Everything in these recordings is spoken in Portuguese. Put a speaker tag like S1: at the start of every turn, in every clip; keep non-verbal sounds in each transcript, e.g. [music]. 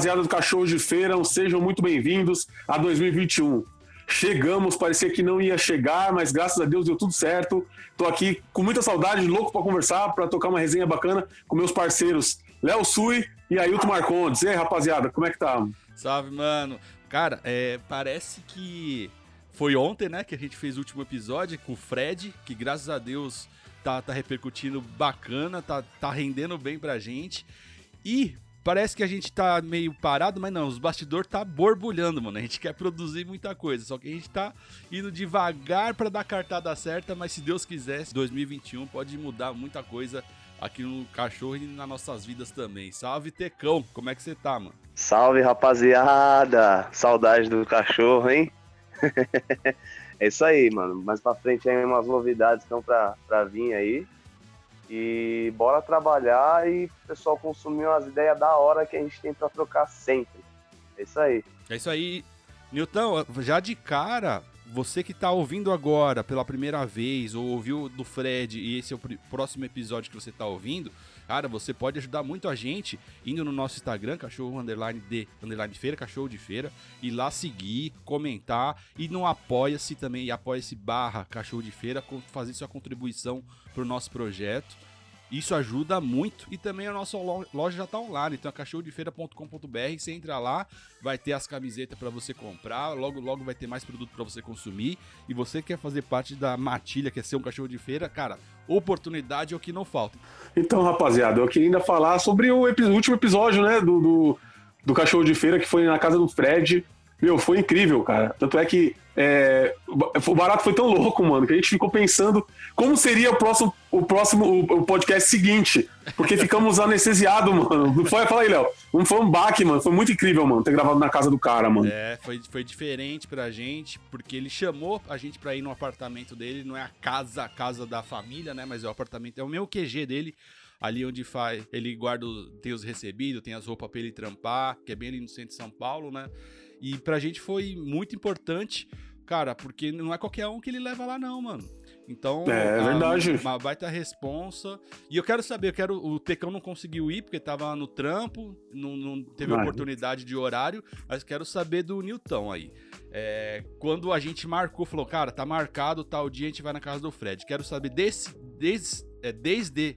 S1: Rapaziada do Cachorro de Feira, sejam muito bem-vindos a 2021. Chegamos, parecia que não ia chegar, mas graças a Deus deu tudo certo. Tô aqui com muita saudade, louco para conversar, para tocar uma resenha bacana com meus parceiros Léo Sui e Ailton Marcondes. E aí, rapaziada, como é que tá?
S2: Salve, mano. Cara, é, parece que foi ontem, né, que a gente fez o último episódio com o Fred, que graças a Deus tá, tá repercutindo bacana, tá, tá rendendo bem pra gente. E parece que a gente tá meio parado, mas não, os bastidores tá borbulhando, mano. A gente quer produzir muita coisa, só que a gente tá indo devagar para dar a cartada certa, mas se Deus quiser, 2021 pode mudar muita coisa aqui no cachorro e nas nossas vidas também. Salve, Tecão, como é que você tá, mano?
S3: Salve, rapaziada! Saudade do cachorro, hein? [laughs] é isso aí, mano. Mais pra frente aí umas novidades estão pra, pra vir aí. E bora trabalhar e o pessoal consumir umas ideias da hora que a gente tem pra trocar sempre. É isso aí.
S2: É isso aí. Nilton, já de cara, você que está ouvindo agora pela primeira vez, ou ouviu do Fred e esse é o próximo episódio que você está ouvindo, cara, você pode ajudar muito a gente indo no nosso Instagram, cachorro underline de underline feira, cachorro de feira, e lá seguir, comentar e no apoia-se também, apoia-se barra cachorro de feira, fazer sua contribuição para o nosso projeto. Isso ajuda muito e também a nossa loja já está online, então é cachorrodefeira.com.br, você entra lá, vai ter as camisetas para você comprar, logo logo vai ter mais produto para você consumir e você quer fazer parte da matilha, quer ser um cachorro de feira, cara, oportunidade é o que não falta.
S1: Então, rapaziada, eu queria ainda falar sobre o, último episódio, né, do, do, do cachorro de feira que foi na casa do Fred. Meu, foi incrível, cara. Tanto é que é, o barato foi tão louco, mano, que a gente ficou pensando como seria o próximo, o próximo o, o podcast seguinte. Porque ficamos anestesiados, mano. Não foi? Fala aí, Léo. Não foi um baque, mano. Foi muito incrível, mano, ter gravado na casa do cara, mano.
S2: É, foi, foi diferente pra gente, porque ele chamou a gente pra ir no apartamento dele. Não é a casa, a casa da família, né? Mas é o apartamento, é o meu QG dele ali onde faz, ele guarda, tem os recebidos, tem as roupas pra ele trampar, que é bem ali no centro de São Paulo, né? E pra gente foi muito importante Cara, porque não é qualquer um que ele leva lá, não, mano. Então,
S1: é, é verdade.
S2: Uma baita responsa. E eu quero saber, eu quero. O Tecão não conseguiu ir, porque tava no trampo, não, não teve oportunidade de horário, mas quero saber do Newton aí. É, quando a gente marcou, falou, cara, tá marcado tal dia, a gente vai na casa do Fred. Quero saber desse, desde, é, desde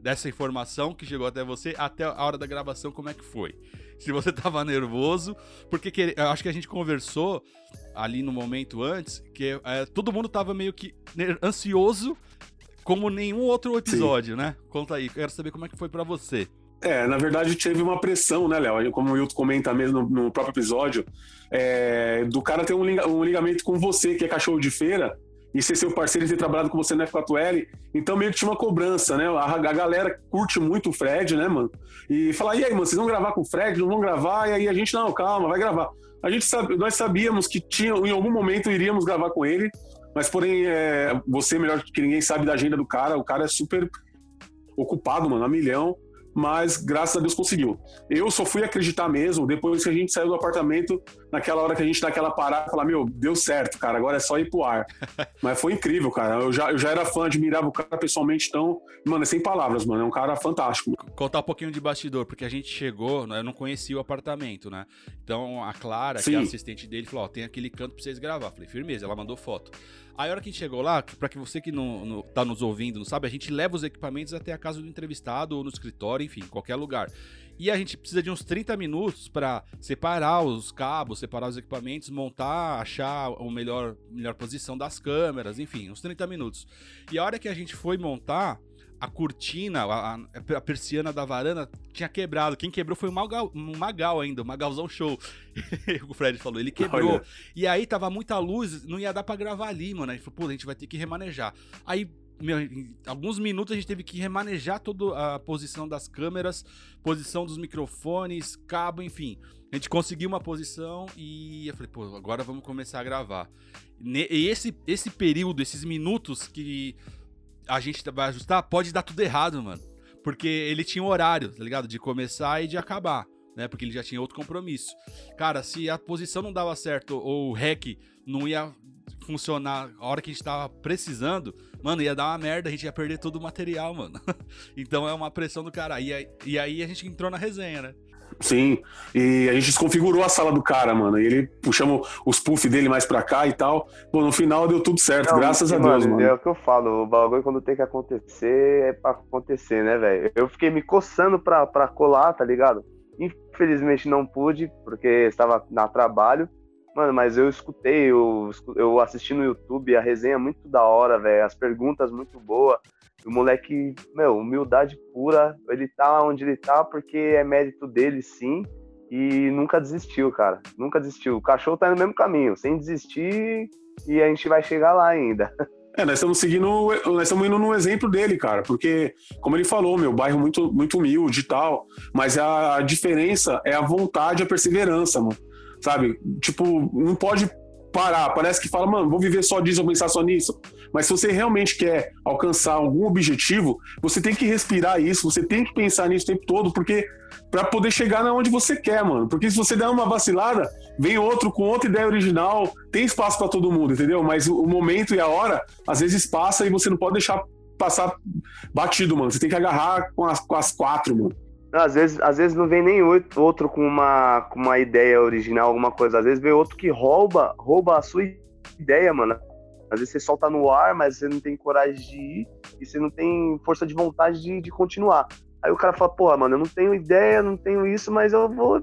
S2: dessa informação que chegou até você até a hora da gravação, como é que foi? Se você tava nervoso, porque que, eu acho que a gente conversou ali no momento antes, que é, todo mundo tava meio que ansioso, como nenhum outro episódio, Sim. né? Conta aí, quero saber como é que foi para você.
S1: É, na verdade teve uma pressão, né, Léo? Como o Wilton comenta mesmo no, no próprio episódio, é, do cara ter um, um, ligamento com você, que é cachorro de feira, e ser seu parceiro e ter trabalhado com você na F4L, então meio que tinha uma cobrança, né? A, a, galera curte muito o Fred, né, mano? E falar, e aí, mano, vocês vão gravar com o Fred? Não vão gravar? E aí a gente, não, calma, vai gravar. A gente sabe, nós sabíamos que tinha, em algum momento iríamos gravar com ele, mas porém, é, você melhor que ninguém sabe da agenda do cara, o cara é super ocupado, mano, a milhão mas graças a Deus conseguiu. Eu só fui acreditar mesmo depois que a gente saiu do apartamento, naquela hora que a gente dá aquela parada e falar, meu, deu certo, cara, agora é só ir pro ar. [laughs] mas foi incrível, cara. Eu já, eu já era fã, admirava o cara pessoalmente, então, mano, é sem palavras, mano, é um cara fantástico.
S2: Contar um pouquinho de bastidor, porque a gente chegou, né, eu não conhecia o apartamento, né? Então a Clara, Sim. que é a assistente dele, falou: Ó, tem aquele canto pra vocês gravar. Falei, firmeza, ela mandou foto. Aí a hora que a gente chegou lá, para que você que não, não tá nos ouvindo, não sabe, a gente leva os equipamentos até a casa do entrevistado ou no escritório, enfim, qualquer lugar. E a gente precisa de uns 30 minutos para separar os cabos, separar os equipamentos, montar, achar a melhor, melhor posição das câmeras, enfim, uns 30 minutos. E a hora que a gente foi montar, a cortina, a, a, persiana da varanda tinha quebrado. Quem quebrou foi o Magal, um Magal ainda, o Magalzão Show. [laughs] o Fred falou, ele quebrou. Olha. E aí tava muita luz, não ia dar para gravar ali, mano. Aí falou, pô, a gente vai ter que remanejar. Aí, meu, em alguns minutos a gente teve que remanejar toda a posição das câmeras, posição dos microfones, cabo, enfim. A gente conseguiu uma posição e eu falei, pô, agora vamos começar a gravar. E esse, esse período, esses minutos que a gente vai ajustar, pode dar tudo errado, mano. Porque ele tinha um horário, tá ligado? De começar e de acabar, né? Porque ele já tinha outro compromisso. Cara, se a posição não dava certo ou o hack não ia funcionar a hora que a gente tava precisando, mano, ia dar uma merda, a gente ia perder todo o material, mano. [laughs] então é uma pressão do cara. E aí, e aí a gente entrou na resenha, né?
S1: Sim, e a gente desconfigurou a sala do cara, mano. E ele puxamos os puff dele mais pra cá e tal. Pô, no final deu tudo certo, não, graças a Deus, mano.
S3: É o que eu falo, o bagulho quando tem que acontecer é pra acontecer, né, velho? Eu fiquei me coçando pra, pra colar, tá ligado? Infelizmente não pude, porque estava na trabalho. Mano, mas eu escutei, eu, eu assisti no YouTube, a resenha é muito da hora, velho. As perguntas muito boas. O moleque, meu, humildade pura. Ele tá onde ele tá porque é mérito dele, sim. E nunca desistiu, cara. Nunca desistiu. O cachorro tá no mesmo caminho, sem desistir. E a gente vai chegar lá ainda. [laughs]
S1: É, nós estamos seguindo, nós estamos indo no exemplo dele, cara, porque, como ele falou, meu bairro muito, muito humilde e tal, mas a diferença é a vontade, a perseverança, mano. Sabe? Tipo, não pode parar. Parece que fala, mano, vou viver só disso, vou pensar só nisso. Mas se você realmente quer alcançar algum objetivo, você tem que respirar isso, você tem que pensar nisso o tempo todo, porque para poder chegar na onde você quer, mano. Porque se você der uma vacilada, vem outro com outra ideia original, tem espaço para todo mundo, entendeu? Mas o momento e a hora, às vezes passa e você não pode deixar passar batido, mano. Você tem que agarrar com as, com as quatro, mano.
S3: Às vezes, às vezes não vem nem outro com uma, com uma ideia original, alguma coisa. Às vezes vem outro que rouba, rouba a sua ideia, mano. Às vezes você solta no ar, mas você não tem coragem de ir e você não tem força de vontade de, de continuar. Aí o cara fala, porra, mano, eu não tenho ideia, não tenho isso, mas eu vou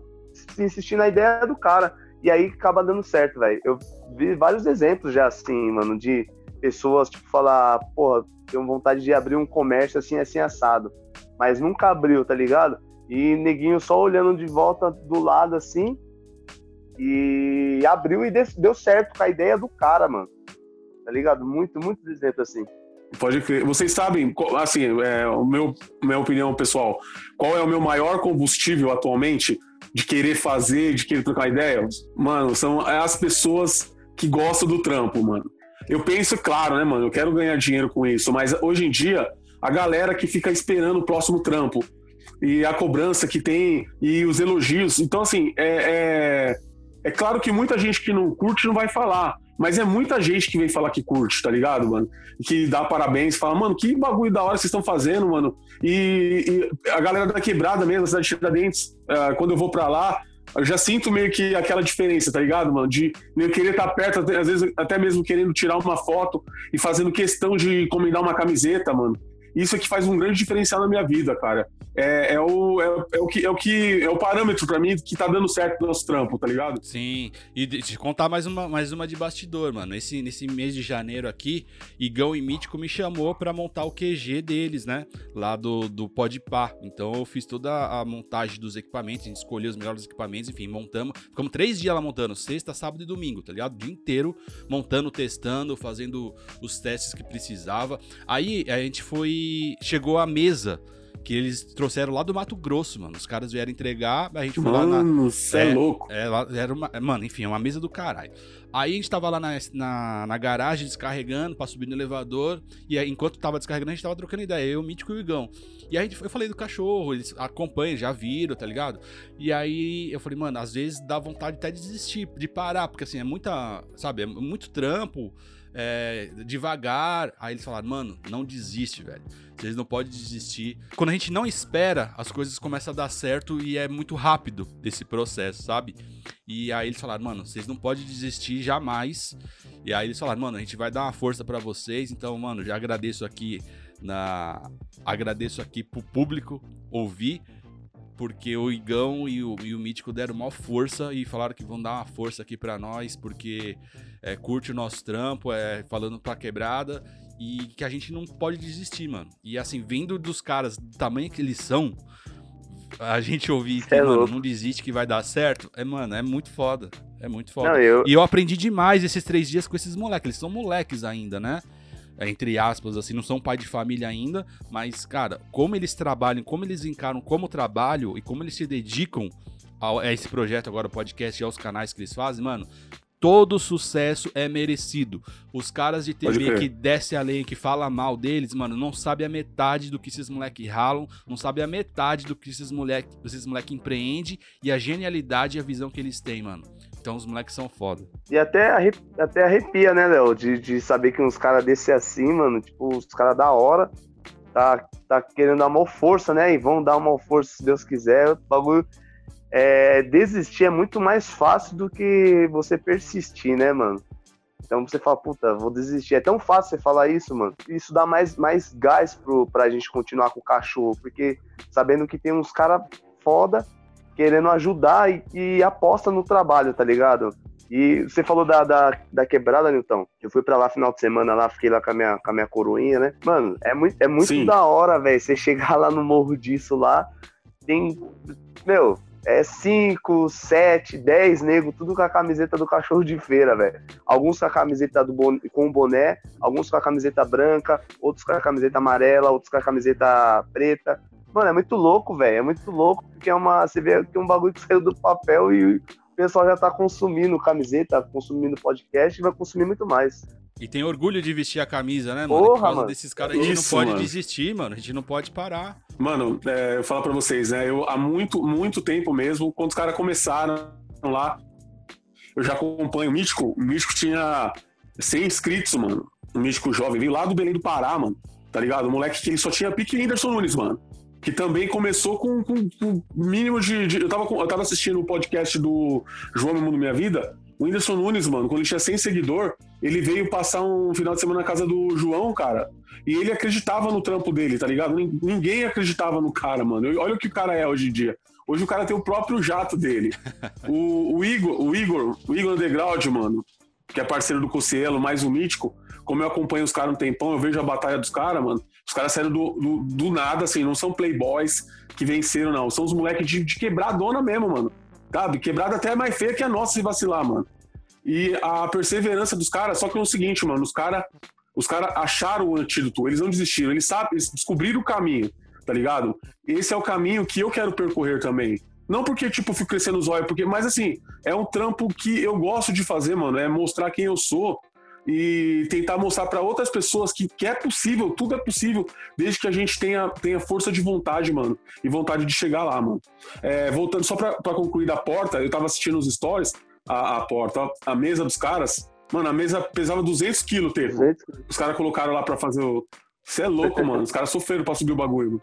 S3: insistir na ideia do cara. E aí acaba dando certo, velho. Eu vi vários exemplos já assim, mano, de pessoas, tipo, falar, porra, tenho vontade de abrir um comércio assim, assim, assado mas nunca abriu, tá ligado? E neguinho só olhando de volta do lado assim. E abriu e deu certo com a ideia do cara, mano. Tá ligado? Muito, muito exemplo assim.
S1: Pode crer. Vocês sabem, assim, é, o meu, minha opinião pessoal, qual é o meu maior combustível atualmente de querer fazer, de querer trocar ideia? Mano, são as pessoas que gostam do trampo, mano. Eu penso, claro, né, mano, eu quero ganhar dinheiro com isso, mas hoje em dia a galera que fica esperando o próximo trampo e a cobrança que tem e os elogios. Então, assim, é, é, é, claro que muita gente que não curte não vai falar, mas é muita gente que vem falar que curte, tá ligado, mano? Que dá parabéns, fala, mano, que bagulho da hora vocês estão fazendo, mano. E, e, a galera da quebrada mesmo, a cidade de Tiradentes, uh, quando eu vou pra lá, eu já sinto meio que aquela diferença, tá ligado, mano? De eu querer estar perto, às vezes até mesmo querendo tirar uma foto e fazendo questão de encomendar uma camiseta, mano. Isso é que faz um grande diferencial na minha vida, cara. É, é, o, é, é, o que, é o que é o parâmetro para mim que tá dando certo no nosso trampo, tá ligado?
S2: Sim. E te contar mais uma, mais uma de bastidor, mano. Esse, nesse mês de janeiro aqui, Igão e Mítico me chamou para montar o QG deles, né? Lá do, do Podpah. Então eu fiz toda a montagem dos equipamentos, a gente escolheu os melhores equipamentos, enfim, montamos. Ficamos três dias lá montando, sexta, sábado e domingo, tá ligado? O dia inteiro montando, testando, fazendo os testes que precisava. Aí a gente foi chegou a mesa que eles trouxeram lá do Mato Grosso, mano. Os caras vieram entregar, a gente foi
S1: mano,
S2: lá
S1: na. Você é, é, louco.
S2: É, era uma, mano, enfim, é uma mesa do caralho. Aí a gente tava lá na, na, na garagem descarregando pra subir no elevador. E aí, enquanto tava descarregando, a gente tava trocando ideia. Eu, o Mítico e o Igão. E aí eu falei do cachorro, eles acompanham, já viram, tá ligado? E aí eu falei, mano, às vezes dá vontade até de desistir, de parar, porque assim, é muita, sabe, é muito trampo é, devagar. Aí eles falaram, mano, não desiste, velho. Vocês não podem desistir. Quando a gente não espera, as coisas começam a dar certo e é muito rápido esse processo, sabe? E aí eles falaram, mano, vocês não podem desistir jamais. E aí eles falaram, mano, a gente vai dar uma força para vocês. Então, mano, já agradeço aqui na agradeço aqui pro público ouvir porque o Igão e o, e o Mítico deram maior força e falaram que vão dar uma força aqui para nós, porque é, curte o nosso trampo, é falando pra quebrada e que a gente não pode desistir, mano. E assim, vindo dos caras do tamanho que eles são, a gente ouvir que, é mano, não desiste que vai dar certo, é, mano, é muito foda. É muito foda. Não, eu... E eu aprendi demais esses três dias com esses moleques. Eles são moleques ainda, né? entre aspas, assim, não são pai de família ainda, mas, cara, como eles trabalham, como eles encaram como trabalho e como eles se dedicam a, esse projeto agora, o podcast e aos canais que eles fazem, mano, todo sucesso é merecido. Os caras de TV que desce a lei, que fala mal deles, mano, não sabe a metade do que esses moleque ralam, não sabe a metade do que esses moleque, esses moleque empreende e a genialidade e a visão que eles têm, mano. Então os moleques são foda.
S3: E até, arrepia, até arrepia, né, Léo? De, de saber que uns caras desse assim, mano, tipo, os caras da hora, tá, tá querendo dar uma força, né? E vão dar uma força se Deus quiser. O bagulho é, desistir é muito mais fácil do que você persistir, né, mano? Então você fala, puta, vou desistir. É tão fácil você falar isso, mano. Isso dá mais, mais gás pro, pra gente continuar com o cachorro, porque sabendo que tem uns caras foda querendo ajudar e, e aposta no trabalho, tá ligado? E você falou da, da, da quebrada, Nilton. Eu fui pra lá final de semana, lá, fiquei lá com a minha, com a minha coroinha, né? Mano, é muito, é muito da hora, velho. Você chegar lá no morro disso lá, tem. Meu, é 5, 7, 10 nego, tudo com a camiseta do cachorro de feira, velho. Alguns com a camiseta do bon... com o boné, alguns com a camiseta branca, outros com a camiseta amarela, outros com a camiseta preta. Mano, é muito louco, velho. É muito louco, porque é uma. Você vê que é um bagulho que saiu do papel e o pessoal já tá consumindo camiseta, consumindo podcast e vai consumir muito mais.
S2: E tem orgulho de vestir a camisa, né, mano? Porra, Por causa mano. desses caras, a gente Isso, não pode mano. desistir, mano. A gente não pode parar.
S1: Mano, é, eu falo pra vocês, né? Eu há muito, muito tempo mesmo, quando os caras começaram lá, eu já acompanho o Mítico. O Mítico tinha 100 inscritos, mano. O Mítico jovem veio lá do Belém do Pará, mano. Tá ligado? O moleque que ele só tinha pique Whindersson Nunes, mano que também começou com, o mínimo de, de. eu, tava, eu tava assistindo o podcast do João Meu Mundo Minha Vida. O Whindersson Nunes, mano, quando ele tinha 100 seguidor, ele veio passar um final de semana na casa do João, cara. E ele acreditava no trampo dele, tá ligado? Ninguém acreditava no cara, mano. Olha o que o cara é hoje em dia. Hoje o cara tem o próprio jato dele. [laughs] O, o Igor, o Igor, o Igor Underground, mano, que é parceiro do Cocielo, mais um mítico, como eu acompanho os caras um tempão, eu vejo a batalha dos caras, mano. Os caras saíram do, do, do, nada, assim, não são playboys que venceram, não. São os moleques de, de quebradona mesmo, mano. Sabe? Quebrada até é mais feia que a nossa se vacilar, mano. E a perseverança dos caras, só que é o seguinte, mano, os caras os cara acharam o antídoto, eles não desistiram, eles sabem, eles descobriram o caminho, tá ligado? Esse é o caminho que eu quero percorrer também. Não porque, tipo, fico crescendo os olhos, porque, mas assim, é um trampo que eu gosto de fazer, mano. É mostrar quem eu sou e tentar mostrar para outras pessoas que, que é possível, tudo é possível, desde que a gente tenha, tenha força de vontade, mano, e vontade de chegar lá, mano. É, voltando só para concluir da porta, eu tava assistindo os stories, a, a porta, a mesa dos caras, mano, a mesa pesava 200 quilos, teve. Os caras colocaram lá para fazer o. Você é louco, mano. Os caras sofreram pra subir o bagulho.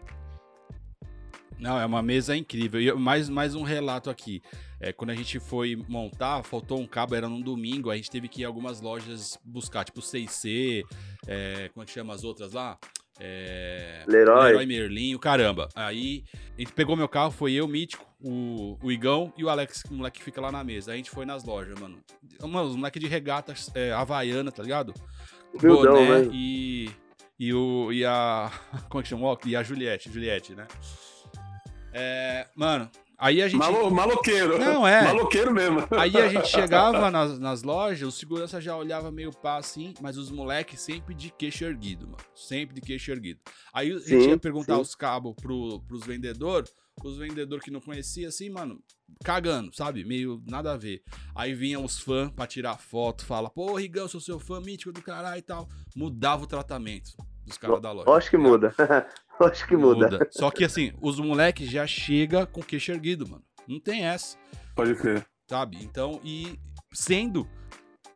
S2: Não, é uma mesa incrível. E mais, mais um relato aqui. É, quando a gente foi montar, faltou um cabo, era num domingo, a gente teve que ir em algumas lojas buscar, tipo 6C, é, como é que chama as outras lá? É,
S3: Leroy.
S2: Leroy Merlin, caramba. Aí a gente pegou meu carro, foi eu, Mítico, o, o Igão e o Alex, o moleque que fica lá na mesa. A gente foi nas lojas, mano. Mano, os moleque de regata é, havaiana, tá ligado?
S3: Humildão, Boné
S2: e, e, o, e a. [laughs] Como é que chama? E a Juliette, Juliette, né? É, mano, Aí a gente.
S1: Malo, maloqueiro.
S2: Não, é.
S1: Maloqueiro mesmo.
S2: Aí a gente chegava [laughs] nas, nas lojas, o segurança já olhava meio pá assim, mas os moleques sempre de queixo erguido, mano. Sempre de queixo erguido. Aí a gente sim, ia perguntar sim. os cabos pro, pros vendedores, os vendedores que não conhecia, assim, mano, cagando, sabe? Meio nada a ver. Aí vinham os fãs pra tirar foto, fala, pô, Rigão, sou seu fã mítico do caralho e tal. Mudava o tratamento dos caras da loja.
S3: Acho que muda. [laughs] Acho que muda. muda.
S2: Só que assim, os moleques já chega com queixo erguido, mano. Não tem essa.
S1: Pode crer.
S2: Sabe? Então, e sendo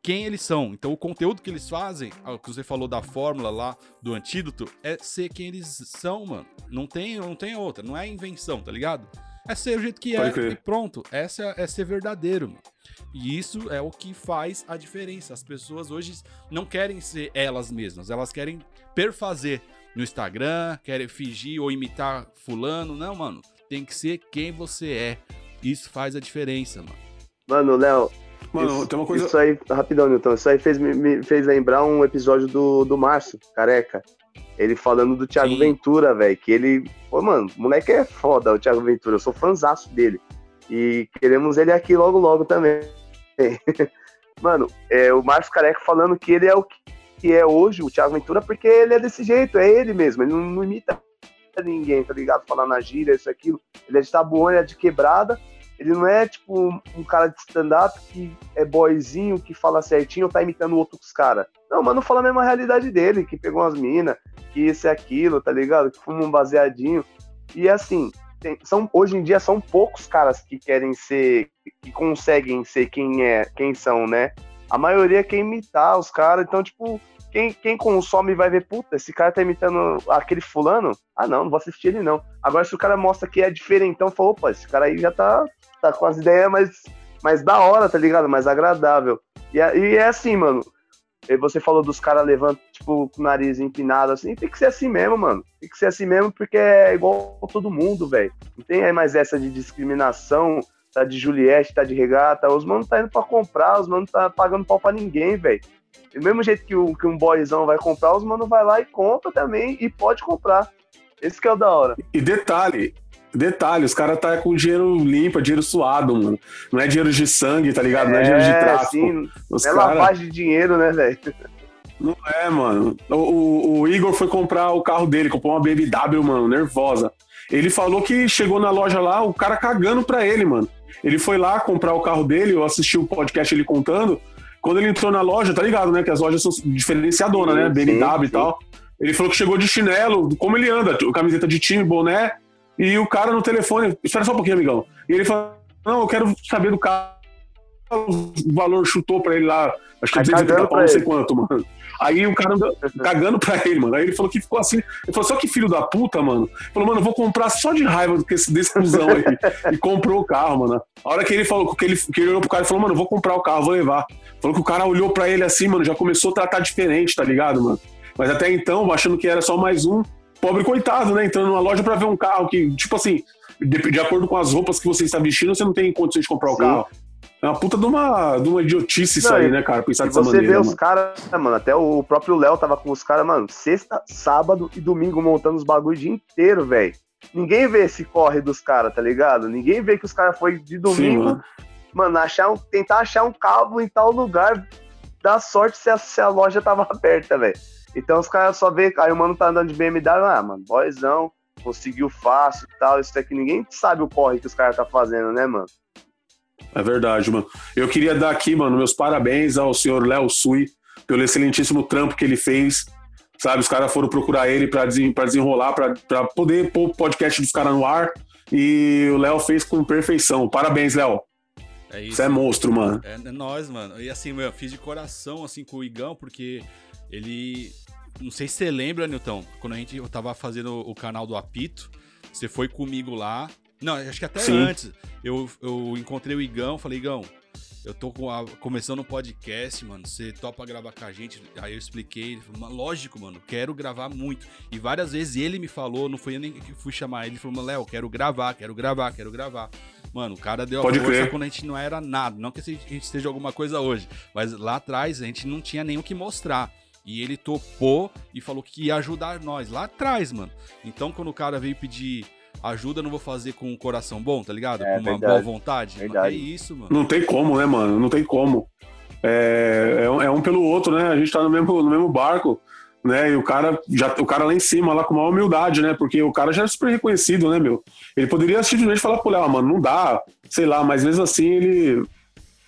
S2: quem eles são. Então, o conteúdo que eles fazem, o que você falou da fórmula lá do antídoto, é ser quem eles são, mano. Não tem, não tem outra. Não é invenção, tá ligado? É ser o jeito que Pode é crer. e pronto. Essa é, é ser verdadeiro, mano. E isso é o que faz a diferença. As pessoas hoje não querem ser elas mesmas, elas querem perfazer no Instagram, querem fingir ou imitar fulano. Não, mano. Tem que ser quem você é. Isso faz a diferença, mano.
S3: Mano, Léo. Mano, isso, tem uma coisa. Isso aí, rapidão, Newton. Isso aí fez, me fez lembrar um episódio do, do Márcio, careca. Ele falando do Thiago Sim. Ventura, velho. Que ele. Pô, mano, o moleque é foda, o Thiago Ventura. Eu sou fãzaço dele. E queremos ele aqui logo, logo também. [laughs] mano, é, o Márcio Careca falando que ele é o que é hoje, o Thiago Ventura, porque ele é desse jeito, é ele mesmo. Ele não, não imita ninguém, tá ligado? Falar na gíria, isso, aquilo. Ele é de tabuão, ele é de quebrada. Ele não é tipo um cara de stand-up que é boyzinho, que fala certinho ou tá imitando outros caras. Não, mas não fala a mesma realidade dele, que pegou umas minas, que isso e aquilo, tá ligado? Que fuma um baseadinho. E assim, tem, são, hoje em dia são poucos caras que querem ser, que conseguem ser quem é, quem são, né? A maioria quer imitar os caras, então, tipo, quem, quem consome vai ver, puta, esse cara tá imitando aquele fulano? Ah, não, não vou assistir ele não. Agora, se o cara mostra que é diferente, então, fala, opa, esse cara aí já tá, tá com as ideias mais, mais da hora, tá ligado? Mais agradável. E, e é assim, mano. Você falou dos caras levando, tipo, com o nariz empinado, assim. Tem que ser assim mesmo, mano. Tem que ser assim mesmo, porque é igual todo mundo, velho. Não tem mais essa de discriminação, tá de Juliette, tá de regata. Os manos tá indo pra comprar, os manos tá pagando pau pra ninguém, velho. Do mesmo jeito que, o, que um boyzão vai comprar, os manos vai lá e compra também, e pode comprar. Esse que é o da hora.
S1: E detalhe, Detalhe, os caras tá com dinheiro limpo, dinheiro suado, mano. Não é dinheiro de sangue, tá ligado? Não é, dinheiro de é, tráfico. Sim,
S3: os é cara... lavagem de dinheiro, né, velho?
S1: Não é, mano. O, o, o, Igor foi comprar o carro dele, comprou uma BMW, mano, nervosa. Ele falou que chegou na loja lá, o cara cagando pra ele, mano. Ele foi lá comprar o carro dele, eu assisti o podcast ele contando. Quando ele entrou na loja, tá ligado, né? Que as lojas são diferenciadoras, né? BMW sim, e tal. Ele falou que chegou de chinelo, como ele anda, camiseta de time, boné, e o cara no telefone, espera só um pouquinho, amigão. E ele falou: Não, eu quero saber do carro. O valor chutou pra ele lá, acho que 280 pau, não sei quanto, mano. Aí o cara [laughs] cagando pra ele, mano. Aí ele falou que ficou assim. Ele falou, só que filho da puta, mano. Ele falou, mano, eu vou comprar só de raiva desse, desse cuzão aí. [laughs] e comprou o carro, mano. A hora que ele falou, que ele, que ele olhou pro cara e falou, mano, eu vou comprar o carro, vou levar. Falou que o cara olhou pra ele assim, mano, já começou a tratar diferente, tá ligado, mano? Mas até então, achando que era só mais um, pobre coitado, né? Entrando numa loja para ver um carro que, tipo assim, de, de, acordo com as roupas que você está vestindo, você não tem condições de comprar o Sim. carro. É uma puta de uma, de uma idiotice isso aí, né, cara? Pensar dessa
S3: você maneira. Você vê os caras, mano, até o próprio Léo tava com os caras, mano, sexta, sábado e domingo montando os bagulho o dia inteiro, velho. Ninguém vê esse corre dos caras, tá ligado? Ninguém vê que os caras foi de domingo, Sim, mano. mano, achar um, tentar achar um cabo em tal lugar, dá sorte se a, se a loja tava [laughs] aberta, velho. Então os caras só vê, aí o mano tá andando de BMW, ah, mano, boyzão, conseguiu fácil e tal, isso aqui ninguém sabe o corre que os caras tá fazendo, né, mano?
S1: É verdade, mano. Eu queria dar aqui, mano, meus parabéns ao senhor Léo Sui pelo excelentíssimo trampo que ele fez. Sabe, os caras foram procurar ele para desenrolar, para poder pôr o podcast dos caras no ar. E o Léo fez com perfeição. Parabéns, Léo. É isso. Você é monstro, mano.
S2: É, é nós, mano. E assim, meu, eu fiz de coração, assim, com o Igão, porque ele não sei se você lembra, Newton, quando a gente eu tava fazendo o canal do Apito, você foi comigo lá. Não, acho que até Sim. antes. Eu, eu encontrei o Igão, falei, Igão, eu tô a, começando um podcast, mano. Você topa gravar com a gente? Aí eu expliquei. Ele falou, lógico, mano, quero gravar muito. E várias vezes ele me falou, não foi eu nem que fui chamar ele. Ele falou, Léo, quero gravar, quero gravar, quero gravar. Mano, o cara deu a Pode força crer. quando a gente não era nada. Não que a gente esteja alguma coisa hoje, mas lá atrás a gente não tinha nem o que mostrar. E ele topou e falou que ia ajudar nós lá atrás, mano. Então, quando o cara veio pedir ajuda, não vou fazer com um coração bom, tá ligado? É, com uma verdade. boa vontade. Verdade. É isso, mano.
S1: Não tem como, né, mano? Não tem como. É, é, um, é um pelo outro, né? A gente tá no mesmo, no mesmo barco, né? E o cara, já, o cara lá em cima, lá com uma humildade, né? Porque o cara já é super reconhecido, né, meu? Ele poderia simplesmente falar pro Léo, ah, mano, não dá, sei lá, mas mesmo assim ele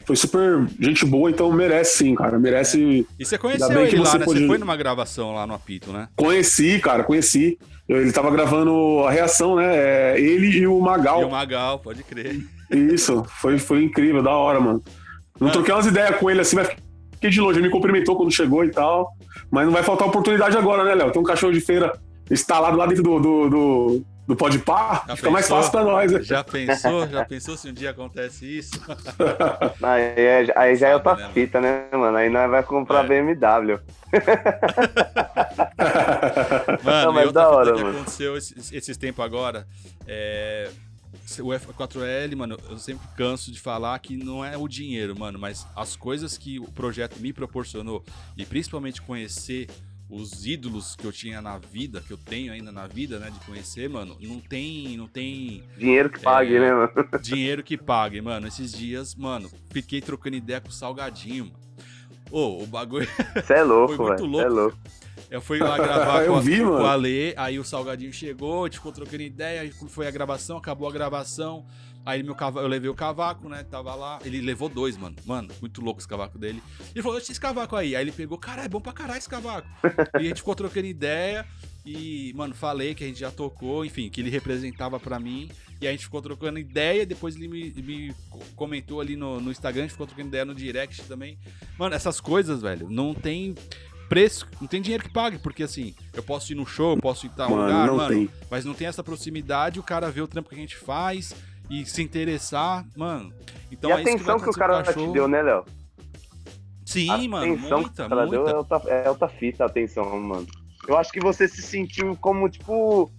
S1: foi super gente boa, então merece sim, cara. Merece.
S2: E você conheceu ele lá, né? Pode... Você foi numa gravação lá no Apito, né?
S1: Conheci, cara, conheci. Ele tava gravando a reação, né? É, ele e o Magal.
S2: E o Magal, pode crer.
S1: Isso, foi, foi incrível, da hora, mano. Não troquei umas ideias com ele assim, mas fiquei de longe. Ele me cumprimentou quando chegou e tal. Mas não vai faltar oportunidade agora, né, Léo? Tem um cachorro de feira instalado lá dentro do, do, do do Pode Par, fica pensou? mais fácil pra nós. Né?
S2: Já pensou? Já pensou se um dia acontece isso? [laughs]
S3: aí, é, aí já é outra né, fita, né, mano? Aí nós vai comprar é. BMW. [laughs]
S2: mano, Não, mas da hora, que mano. aconteceu esses, esses tempos agora, é, o F4L, mano, eu sempre canso de falar que não é o dinheiro, mano, mas as coisas que o projeto me proporcionou e principalmente conhecer os ídolos que eu tinha na vida, que eu tenho ainda na vida, né, de conhecer, mano, não tem, não tem
S3: dinheiro que pague, é, né, mano? [laughs]
S2: Dinheiro que pague, mano. Esses dias, mano, fiquei trocando ideia com o Salgadinho, mano. Ô, oh, o bagulho [laughs]
S3: Você é louco, foi muito louco. É louco.
S2: Eu fui lá gravar [laughs] com, vi, com o Ale, aí o Salgadinho chegou, a gente ficou trocando ideia, foi a gravação, acabou a gravação. Aí meu cavaco, eu levei o cavaco, né? Tava lá. Ele levou dois, mano. Mano, muito louco esse cavaco dele. Ele falou: esse cavaco aí. Aí ele pegou, cara, é bom pra caralho esse cavaco. e a gente ficou trocando ideia. E, mano, falei que a gente já tocou, enfim, que ele representava para mim. E a gente ficou trocando ideia. Depois ele me, me comentou ali no, no Instagram, a gente ficou trocando ideia no direct também. Mano, essas coisas, velho, não tem preço, não tem dinheiro que pague, porque assim, eu posso ir no show, eu posso ir tal mano, lugar, mano, tem. mas não tem essa proximidade, o cara vê o trampo que a gente faz, e se interessar, mano. Então
S3: e
S2: a
S3: é atenção que, que, o cara te deu, né, Léo?
S2: Sim, a mano,
S3: atenção
S2: muita,
S3: que ela
S2: muita.
S3: deu é outra, é outra fita a atenção, mano. Eu acho que você se sentiu como, tipo,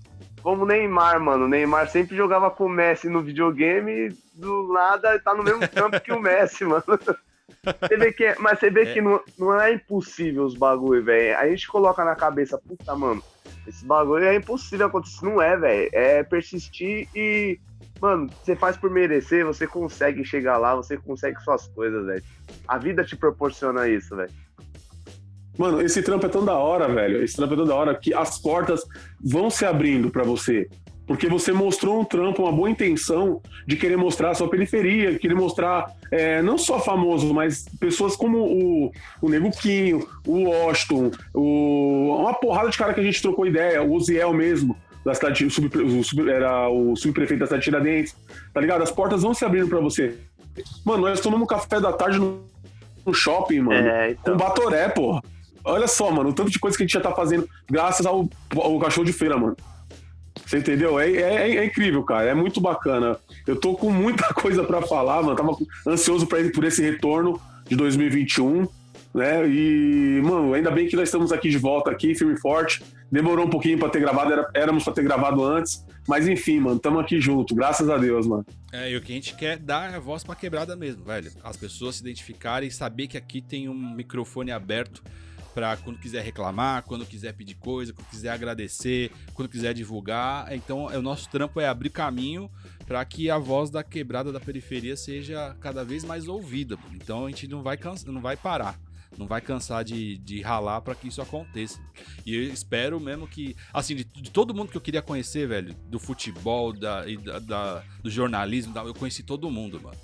S3: como Neymar, mano. O Neymar sempre jogava com o Messi no videogame e do nada tá no mesmo [laughs] campo que o Messi, mano. Você vê que, é, mas você vê é. que não, não é impossível os bagulho, velho. A gente coloca na cabeça, puta, mano, esse bagulho é impossível acontecer. Não é, velho. É persistir e, mano, você faz por merecer, você consegue chegar lá, você consegue suas coisas, velho. A vida te proporciona isso, velho.
S1: Mano, esse trampo é tão da hora, velho. Esse trampo é tão da hora que as portas vão se abrindo para você. Porque você mostrou um trampo, uma boa intenção de querer mostrar a sua periferia, querer mostrar é, não só famoso, mas pessoas como o, o Neguquinho, o Washington, o, uma porrada de cara que a gente trocou ideia, o Uziel mesmo, da cidade, o sub, o sub, era o subprefeito da cidade de Tiradentes, tá ligado? As portas vão se abrindo para você. Mano, nós tomamos café da tarde no, no shopping, mano, é, então. com Batoré, porra. Olha só, mano, o tanto de coisa que a gente já tá fazendo graças ao, ao cachorro de feira, mano. Você entendeu? É, é, é, incrível, cara. É muito bacana. Eu tô com muita [laughs] coisa para falar, mano. Tava ansioso pra, por esse retorno de 2021, né? E, mano, ainda bem que nós estamos aqui de volta aqui, firme e forte. Demorou um pouquinho para ter gravado, era, éramos pra ter gravado antes. Mas enfim, mano, estamos aqui junto, graças a Deus, mano.
S2: É, e o que a gente quer dar é a voz pra quebrada mesmo, velho. As pessoas se identificarem e saber que aqui tem um microfone aberto para quando quiser reclamar, quando quiser pedir coisa, quando quiser agradecer, quando quiser divulgar. Então, é, o nosso trampo é abrir caminho para que a voz da quebrada da periferia seja cada vez mais ouvida. Então, a gente não vai cansa, não vai parar. Não vai cansar de, de ralar para que isso aconteça. E eu espero mesmo que. Assim, de, de, todo mundo que eu queria conhecer, velho, do futebol, da, da, da do jornalismo, eu conheci todo mundo, mano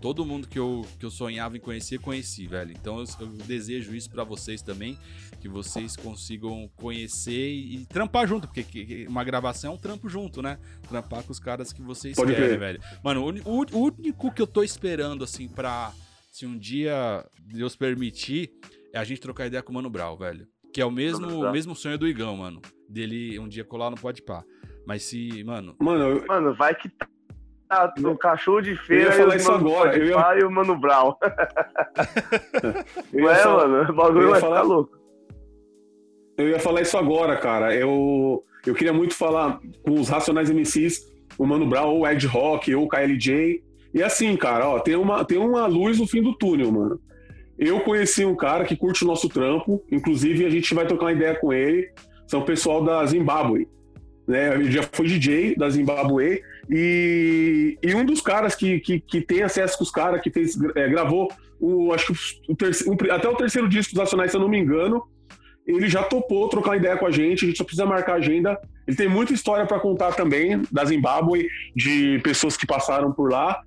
S2: todo mundo que eu, que eu sonhava em conhecer, conheci, velho. Então eu, eu desejo isso para vocês também, que vocês consigam conhecer e, e trampar junto, porque que, uma gravação é um trampo junto, né? Trampar com os caras que vocês Pode querem, ver. velho. Mano, o, o, o, único que eu tô esperando, assim, pra. Se um dia Deus permitir, é a gente trocar ideia com o Mano Brau, velho. Que é o mesmo, o mesmo sonho do Igão, mano. Dele um dia colar no Pode Pá. Mas se, mano.
S3: Mano, eu... mano vai que ah, no cachorro de feira. Eu
S1: ia falar isso agora. Eu
S3: ia... E o Mano Brown. [laughs] [laughs] eu ia é, falar... mano, o bagulho vai falar... ficar louco.
S1: Eu ia falar isso agora, cara. Eu, eu queria muito falar com os Racionais MCs, o Mano Brown, ou o Ed Rock, ou o KLJ. E assim, cara, ó, tem uma, tem uma luz no fim do túnel, mano. Eu conheci um cara que curte o nosso trampo, inclusive a gente vai trocar uma ideia com ele. São o pessoal da Zimbábue né? Ele já foi DJ da Zimbabwe e, e um dos caras que, que, que tem acesso com os caras, que fez, é, gravou o, acho que o terceiro, o, até o terceiro disco dos Nacionais, se eu não me engano, ele já topou trocar ideia com a gente, a gente só precisa marcar a agenda. Ele tem muita história para contar também da Zimbábue, de pessoas que passaram por lá.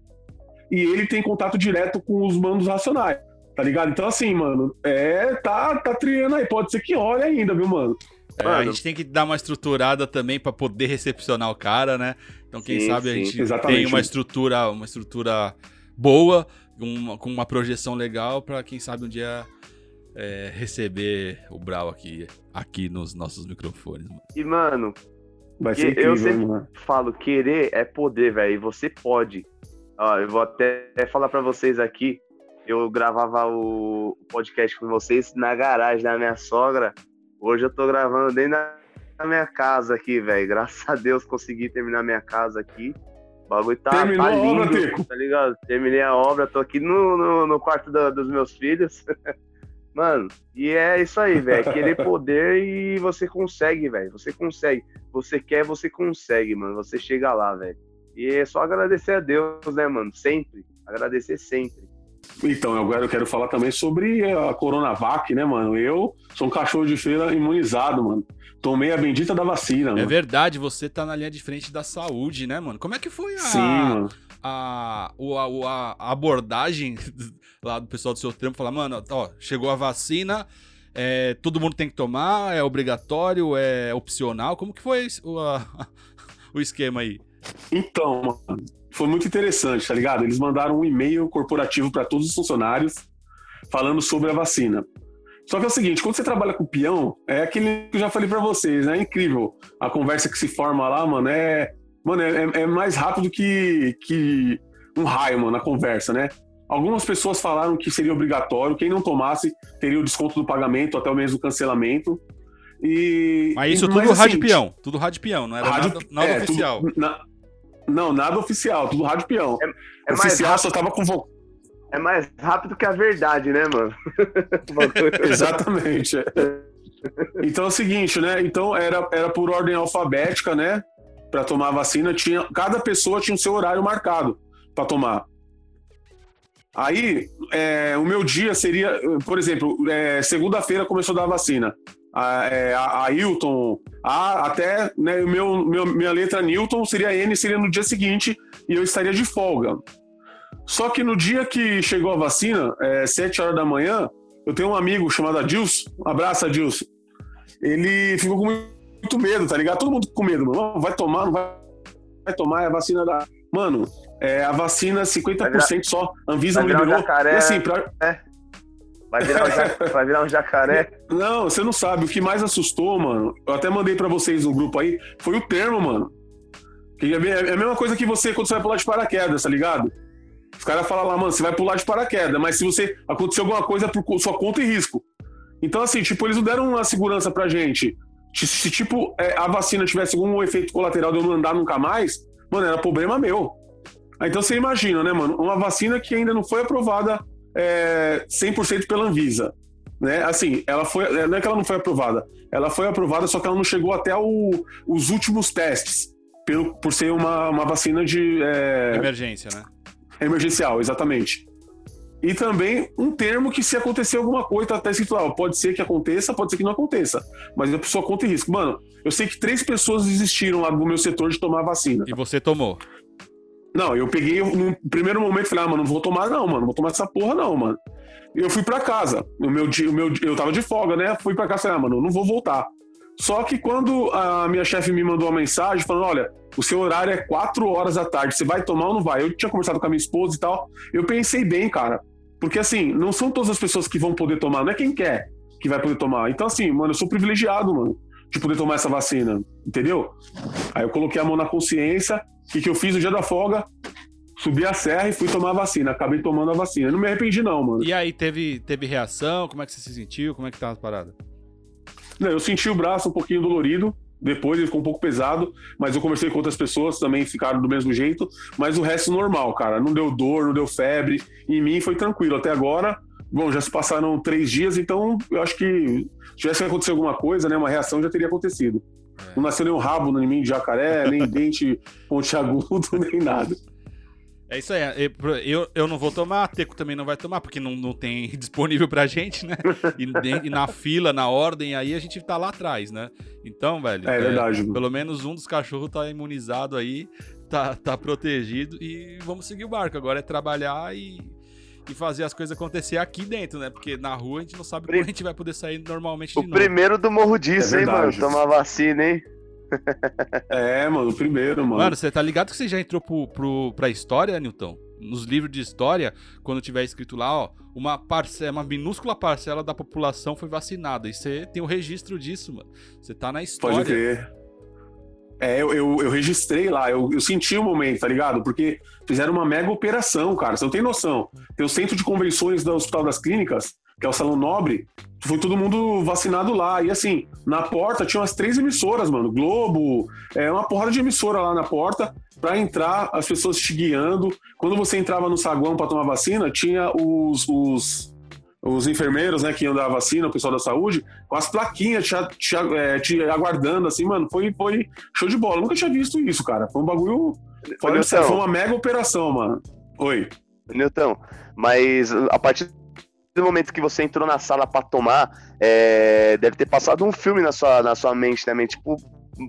S1: E ele tem contato direto com os mandos racionais, tá ligado? Então, assim, mano, é, tá, tá triando aí. Pode ser que olhe ainda, viu, mano?
S2: É, a gente tem que dar uma estruturada também para poder recepcionar o cara, né? Então, quem sim, sabe a gente exatamente. tem uma estrutura, uma estrutura boa, uma, com uma projeção legal para quem sabe um dia é, receber o Brau aqui, aqui nos nossos microfones.
S3: Mano. E, mano, Vai ser incrível, eu sempre mano. falo, querer é poder, velho. E você pode. Ó, eu vou até falar para vocês aqui. Eu gravava o podcast com vocês na garagem da minha sogra. Hoje eu tô gravando dentro da minha casa aqui, velho. Graças a Deus consegui terminar minha casa aqui. O bagulho tá, tá lindo, a obra, tá ligado? Terminei a obra, tô aqui no, no, no quarto do, dos meus filhos. [laughs] Mano, e é isso aí, velho. Querer poder e você consegue, velho. Você consegue. Você quer, você consegue, mano. Você chega lá, velho. E é só agradecer a Deus, né, mano? Sempre. Agradecer sempre.
S1: Então, agora eu quero falar também sobre a Coronavac, né, mano? Eu sou um cachorro de feira imunizado, mano. Tomei a bendita da vacina, é
S2: mano. É verdade, você tá na linha de frente da saúde, né, mano? Como é que foi a, Sim, mano. A, a, a abordagem [laughs] lá do pessoal do seu trampo? Falar, mano, ó, chegou a vacina, é, todo mundo tem que tomar, é obrigatório, é opcional. Como que foi o, a, [laughs] o esquema aí?
S1: Então, mano foi muito interessante, tá ligado? Eles mandaram um e-mail corporativo para todos os funcionários falando sobre a vacina. Só que é o seguinte, quando você trabalha com peão, é aquele que eu já falei para vocês, né? é incrível. A conversa que se forma lá, mano, é, Mano, é, é mais rápido que, que um raio, mano, na conversa, né? Algumas pessoas falaram que seria obrigatório, quem não tomasse teria o desconto do pagamento, até o mesmo cancelamento. E,
S2: Mas isso e, tudo mas, assim, rádio peão, tudo rádio peão, não era rádio, nada, nada é, oficial.
S1: Tudo, na, não, nada oficial, tudo rádio peão. É, é oficial só tava convocado.
S3: É mais rápido que a verdade, né, mano? [laughs] [laughs]
S1: Exatamente. Então é o seguinte, né? Então era, era por ordem alfabética, né? Para tomar a vacina, tinha cada pessoa tinha o seu horário marcado para tomar. Aí, é, o meu dia seria, por exemplo, é, segunda-feira começou a dar a vacina. A, é, a, a Hilton, a, até né, meu, meu, minha letra Newton seria N, seria no dia seguinte e eu estaria de folga. Só que no dia que chegou a vacina, é, 7 horas da manhã, eu tenho um amigo chamado Adilson, um abraço Adilson, ele ficou com muito medo, tá ligado? Todo mundo com medo, mano. Vai tomar, não vai, vai tomar, é a vacina da. Mano, é, a vacina 50% virar, só. Anvisa não liberou. Jacaré, e assim, pra...
S3: é. Vai virar, um jacaré, [laughs] vai virar um jacaré.
S1: Não, você não sabe. O que mais assustou, mano, eu até mandei para vocês no grupo aí, foi o termo, mano. Que é, é a mesma coisa que você quando você vai pular de paraquedas, tá ligado? Os caras falam lá, mano, você vai pular de paraquedas, mas se você acontecer alguma coisa é por sua conta e risco. Então, assim, tipo, eles não deram uma segurança pra gente. Se, tipo, é, a vacina tivesse algum efeito colateral de eu não andar nunca mais, mano, era problema meu. Então você imagina, né, mano? Uma vacina que ainda não foi aprovada é, 100% pela Anvisa. Né? Assim, ela foi. É, não é que ela não foi aprovada. Ela foi aprovada, só que ela não chegou até o, os últimos testes. Pelo, por ser uma, uma vacina de. É...
S2: Emergência, né?
S1: Emergencial, exatamente. E também um termo que se acontecer alguma coisa, tá até escrito lá, pode ser que aconteça, pode ser que não aconteça. Mas a pessoa conta em risco. Mano, eu sei que três pessoas desistiram lá do meu setor de tomar vacina.
S2: E você tomou?
S1: Não, eu peguei no primeiro momento falei, ah, mano, não vou tomar, não, mano, não vou tomar essa porra, não, mano. Eu fui para casa. O meu, o meu, eu tava de folga, né? Fui para casa falei, ah, mano, não vou voltar. Só que quando a minha chefe me mandou uma mensagem falando, olha, o seu horário é quatro horas da tarde, você vai tomar ou não vai? Eu tinha conversado com a minha esposa e tal. Eu pensei bem, cara. Porque assim, não são todas as pessoas que vão poder tomar, não é quem quer que vai poder tomar. Então, assim, mano, eu sou privilegiado, mano, de poder tomar essa vacina, entendeu? Aí eu coloquei a mão na consciência, o que, eu fiz no dia da folga? Subi a serra e fui tomar a vacina. Acabei tomando a vacina. Não me arrependi, não, mano.
S2: E aí, teve, teve reação? Como é que você se sentiu? Como é que tava as paradas?
S1: Não, eu senti o braço um pouquinho dolorido, depois ele ficou um pouco pesado, mas eu conversei com outras pessoas também ficaram do mesmo jeito, mas o resto normal, cara. Não deu dor, não deu febre. Em mim foi tranquilo. Até agora, bom, já se passaram três dias, então eu acho que se tivesse acontecido alguma coisa, né, uma reação já teria acontecido. É. Não nasceu nenhum rabo em mim de jacaré, [laughs] nem dente pontiagudo, [laughs] nem nada.
S2: É isso aí. Eu, eu não vou tomar, a Teco também não vai tomar, porque não, não tem [laughs] disponível pra gente, né? E, e, na fila, na ordem, aí a gente tá lá atrás, né? Então, velho.
S1: É, é verdade.
S2: Pelo menos um dos cachorros tá imunizado aí, tá, tá protegido e vamos seguir o barco. Agora é trabalhar e, e fazer as coisas acontecer aqui dentro, né? Porque na rua a gente não sabe Pri... a gente vai poder sair normalmente
S3: o primeiro do Morro disso, é hein, mano? Tomar vacina, hein? [laughs]
S1: é, mano, o primeiro, mano.
S2: Mano, você tá ligado que você já entrou pro, pro, pra história, Newton? Nos livros de história, quando tiver escrito lá, ó, uma parcela, uma minúscula parcela da população foi vacinada. E você tem o registro disso, mano. Você tá na história.
S1: Pode crer. É, eu, eu, eu, registrei lá, eu, eu senti o momento, tá ligado? Porque fizeram uma mega operação, cara. Você não tem noção. Tem o centro de convenções do Hospital das Clínicas, que é o Salão Nobre, foi todo mundo vacinado lá. E assim, na porta tinha umas três emissoras, mano. Globo, é uma porrada de emissora lá na porta para entrar, as pessoas te guiando. Quando você entrava no saguão para tomar vacina, tinha os, os, os, enfermeiros, né, que iam dar a vacina, o pessoal da saúde, com as plaquinhas te, te, é, te aguardando, assim, mano. Foi, foi show de bola. Eu nunca tinha visto isso, cara. Foi um bagulho. Foi, foi uma mega operação, mano. Oi.
S3: Newton, mas a partir do momento que você entrou na sala para tomar, é, deve ter passado um filme na sua, na sua mente também. Tipo,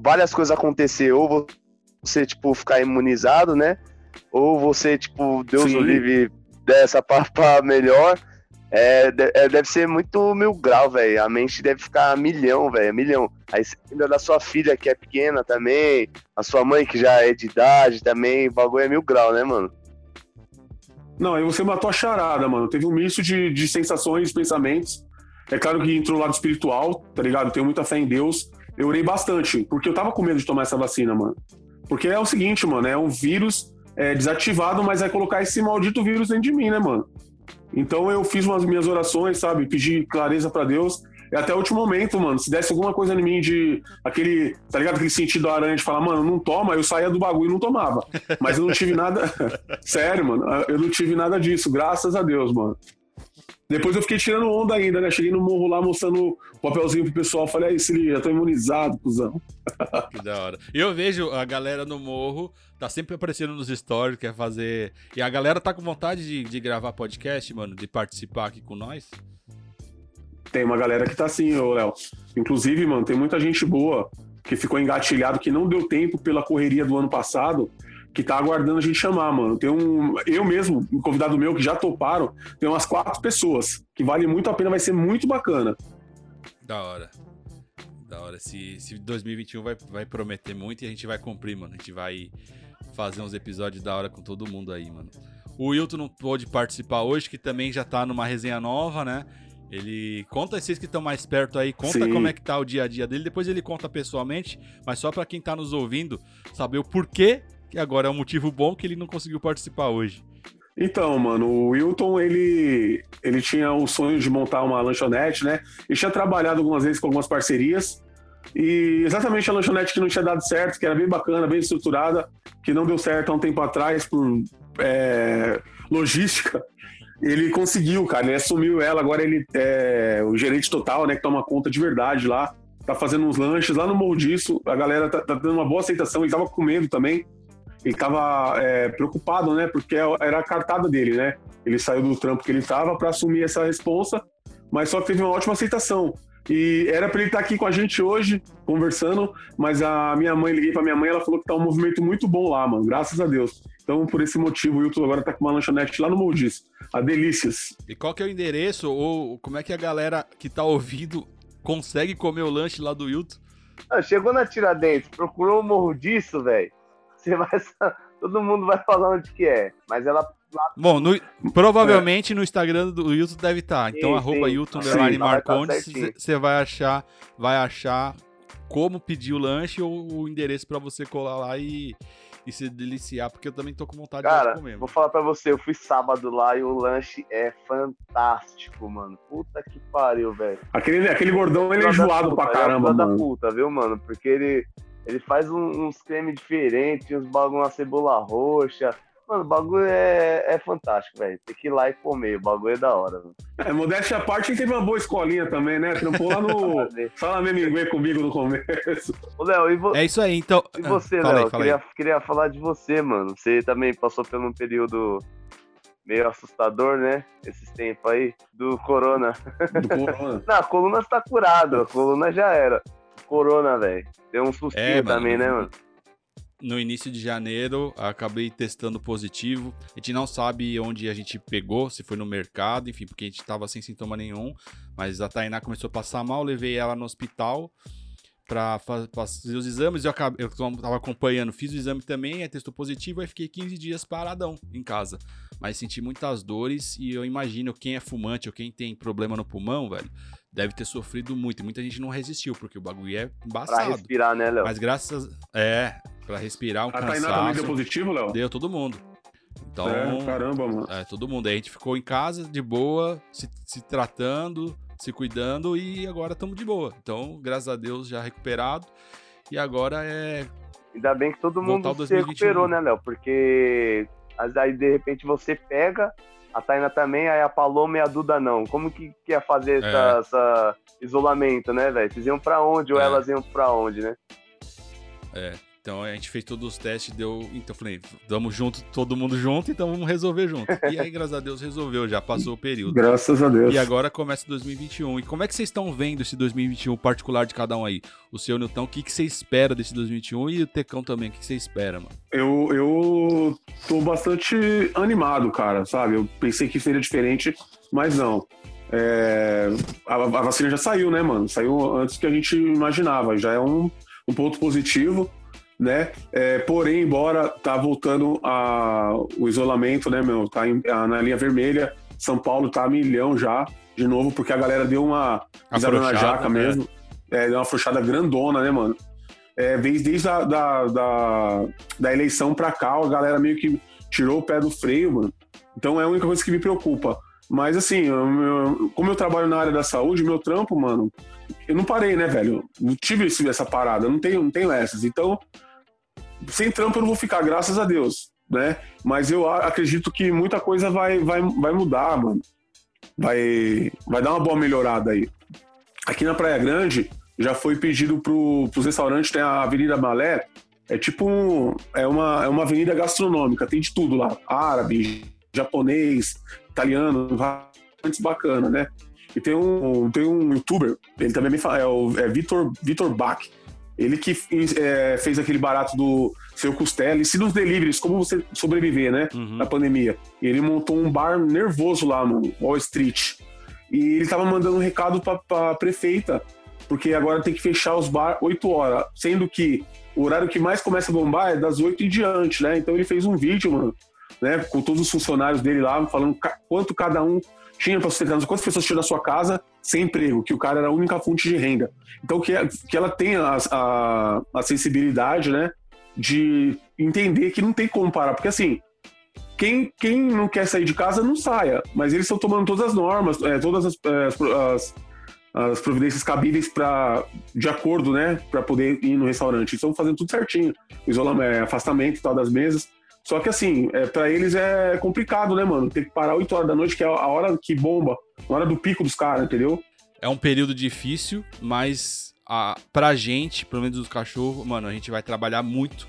S3: várias coisas acontecer. Ou você, tipo, ficar imunizado, né? Ou você, tipo, Deus Sim. o livre dessa para melhor. É, é, deve ser muito mil grau, velho. A mente deve ficar milhão, velho, milhão. Aí você da sua filha que é pequena também, a sua mãe que já é de idade também, o bagulho é mil grau, né, mano?
S1: Não, aí você matou a charada, mano. Teve um misto de, de sensações, pensamentos. É claro que entrou o lado espiritual, tá ligado? Tenho muita fé em Deus. Eu orei bastante, porque eu tava com medo de tomar essa vacina, mano. Porque é o seguinte, mano, é um vírus é, desativado, mas vai colocar esse maldito vírus dentro de mim, né, mano? Então eu fiz umas minhas orações, sabe? Pedi clareza para Deus. E até o último momento, mano, se desse alguma coisa em mim de aquele, tá ligado? Aquele sentido aranha de falar, mano, não toma, eu saía do bagulho e não tomava. Mas eu não tive nada. [laughs] Sério, mano, eu não tive nada disso, graças a Deus, mano. Depois eu fiquei tirando onda ainda, né? Cheguei no morro lá mostrando o papelzinho pro pessoal. Falei, aí, se já tô imunizado, cuzão. [laughs]
S2: Que da hora. E eu vejo a galera no morro, tá sempre aparecendo nos stories, quer fazer. E a galera tá com vontade de, de gravar podcast, mano, de participar aqui com nós.
S1: Tem uma galera que tá assim, ô Léo. Inclusive, mano, tem muita gente boa que ficou engatilhado, que não deu tempo pela correria do ano passado que tá aguardando a gente chamar, mano. Tem um. Eu mesmo, um convidado meu que já toparam, tem umas quatro pessoas, que vale muito a pena, vai ser muito bacana.
S2: Da hora. Da hora. Se, se 2021 vai, vai prometer muito e a gente vai cumprir, mano. A gente vai fazer uns episódios da hora com todo mundo aí, mano. O Wilton não pôde participar hoje, que também já tá numa resenha nova, né? Ele conta vocês que estão mais perto aí, conta Sim. como é que tá o dia a dia dele, depois ele conta pessoalmente, mas só para quem tá nos ouvindo saber o porquê e agora é um motivo bom que ele não conseguiu participar hoje.
S1: Então, mano, o Wilton, ele, ele tinha o sonho de montar uma lanchonete, né? Ele tinha trabalhado algumas vezes com algumas parcerias. E exatamente a lanchonete que não tinha dado certo, que era bem bacana, bem estruturada, que não deu certo há um tempo atrás por é, logística, ele conseguiu, cara. Ele assumiu ela, agora ele é o gerente total, né? Que toma conta de verdade lá. Tá fazendo uns lanches lá no Morro disso. A galera tá, tá dando uma boa aceitação. Ele tava comendo também ele estava é, preocupado, né? Porque era a cartada dele, né? Ele saiu do trampo que ele estava para assumir essa responsa, mas só teve uma ótima aceitação. E era para ele estar tá aqui com a gente hoje, conversando, mas a minha mãe, liguei para minha mãe, ela falou que tá um movimento muito bom lá, mano, graças a Deus. Então, por esse motivo, o Hilton agora tá com uma lanchonete lá no Moldis, a Delícias.
S2: E qual que é o endereço, ou como é que a galera que tá ouvindo consegue comer o lanche lá do Hilton?
S3: Ah, chegou na Tiradentes, procurou o Morro disso, velho você vai. Todo mundo vai falar onde que é. Mas ela.
S2: Bom, no, provavelmente é. no Instagram do Hilton deve estar. Tá. Então, sim, arroba Marcondes, você vai achar, vai achar como pedir o lanche ou o endereço para você colar lá e, e se deliciar, porque eu também tô com vontade
S3: Cara,
S2: de comer.
S3: Vou falar pra você, eu fui sábado lá e o lanche é fantástico, mano. Puta que pariu, velho.
S1: Aquele, aquele gordão, ele é enjoado pra caramba,
S3: é
S1: mano.
S3: da puta, viu, mano? Porque ele ele faz um, uns cremes diferentes, uns bagulho, uma cebola roxa. Mano, o bagulho é, é fantástico, velho. Tem que ir lá e comer, o bagulho é da hora. Mano.
S1: É, modéstia à parte, ele teve uma boa escolinha também, né? Trampou lá no. [laughs] Fala Meminguê comigo no começo.
S3: Ô, Léo, e vo...
S2: É isso aí, então.
S3: E você, Léo? Queria, queria falar de você, mano. Você também passou por um período meio assustador, né? Esses tempos aí, do corona. Do corona. [laughs] Não, a coluna está curada, a coluna já era corona, velho. Deu um sustinho é, também, né, mano?
S2: No início de janeiro, acabei testando positivo. A gente não sabe onde a gente pegou, se foi no mercado, enfim, porque a gente tava sem sintoma nenhum. Mas a Tainá começou a passar mal, levei ela no hospital para fazer os exames. Eu, acabei, eu tava acompanhando, fiz o exame também, aí testou positivo, aí fiquei 15 dias paradão em casa. Mas senti muitas dores e eu imagino quem é fumante ou quem tem problema no pulmão, velho, deve ter sofrido muito. E muita gente não resistiu, porque o bagulho é embaçado.
S3: Pra respirar, né, Léo?
S2: Mas graças. É, pra respirar, um a cansaço. A Tainá também
S1: deu positivo, Léo?
S2: Deu todo mundo. Então,
S1: é, caramba, mano.
S2: É, todo mundo. Aí a gente ficou em casa, de boa, se, se tratando, se cuidando e agora estamos de boa. Então, graças a Deus, já recuperado. E agora é.
S3: Ainda bem que todo mundo se recuperou, né, Léo? Porque aí de repente você pega a Taina também, aí a Paloma e a Duda não. Como que, que ia fazer é. essa, isolamento, né, velho? Vocês iam pra onde ou é. elas iam pra onde, né?
S2: É. Então a gente fez todos os testes, deu. Então eu falei, vamos junto, todo mundo junto, então vamos resolver junto. E aí, graças a Deus, resolveu, já passou o período.
S1: Graças a Deus.
S2: E agora começa 2021. E como é que vocês estão vendo esse 2021 particular de cada um aí? O seu Nilton, o que, que você espera desse 2021? E o Tecão também, o que, que você espera, mano?
S1: Eu, eu bastante animado, cara, sabe? Eu pensei que seria diferente, mas não. É, a, a, vacina já saiu, né, mano? Saiu antes que a gente imaginava. Já é um, um ponto positivo né? É, porém, embora tá voltando a, o isolamento, né, meu? Tá em, a, na linha vermelha, São Paulo tá a milhão já, de novo, porque a galera deu uma pisada na jaca né? mesmo. É, deu uma afrouxada grandona, né, mano? é, desde a da, da, da eleição para cá, a galera meio que tirou o pé do freio, mano. Então é a única coisa que me preocupa. Mas assim, eu, como eu trabalho na área da saúde, meu trampo, mano, eu não parei, né, velho? Não tive essa parada, não tenho, não tenho essas. Então, sem trampo eu não vou ficar, graças a Deus, né? Mas eu acredito que muita coisa vai, vai, vai mudar, mano. Vai, vai dar uma boa melhorada aí. Aqui na Praia Grande, já foi pedido pro, pros restaurantes, tem a Avenida Malé, é tipo um, é uma, é uma avenida gastronômica, tem de tudo lá. Árabe, japonês, italiano, antes bacana, né? E tem um, tem um youtuber, ele também me fala, é o é Vitor, Vitor Bach. Ele que é, fez aquele barato do seu Costela, e se nos deliveries, como você sobreviver, né? Uhum. Na pandemia. E ele montou um bar nervoso lá no Wall Street. E ele tava mandando um recado pra, pra prefeita, porque agora tem que fechar os bar 8 horas, sendo que o horário que mais começa a bombar é das 8 em diante, né? Então ele fez um vídeo, mano, né, com todos os funcionários dele lá, falando quanto cada um tinha para sustentar, quantas pessoas tinham na sua casa sem emprego, que o cara era a única fonte de renda. Então que, que ela tenha a, a, a sensibilidade, né, de entender que não tem como parar, porque assim, quem, quem não quer sair de casa não saia, mas eles estão tomando todas as normas, é, todas as, é, as, as, as providências cabíveis para de acordo, né, para poder ir no restaurante. Estão fazendo tudo certinho, isolamento, é, afastamento e tal das mesas. Só que assim, é, para eles é complicado, né, mano? Ter que parar 8 horas da noite, que é a hora que bomba, a hora do pico dos caras, entendeu?
S2: É um período difícil, mas a, pra gente, pelo menos os cachorros, mano, a gente vai trabalhar muito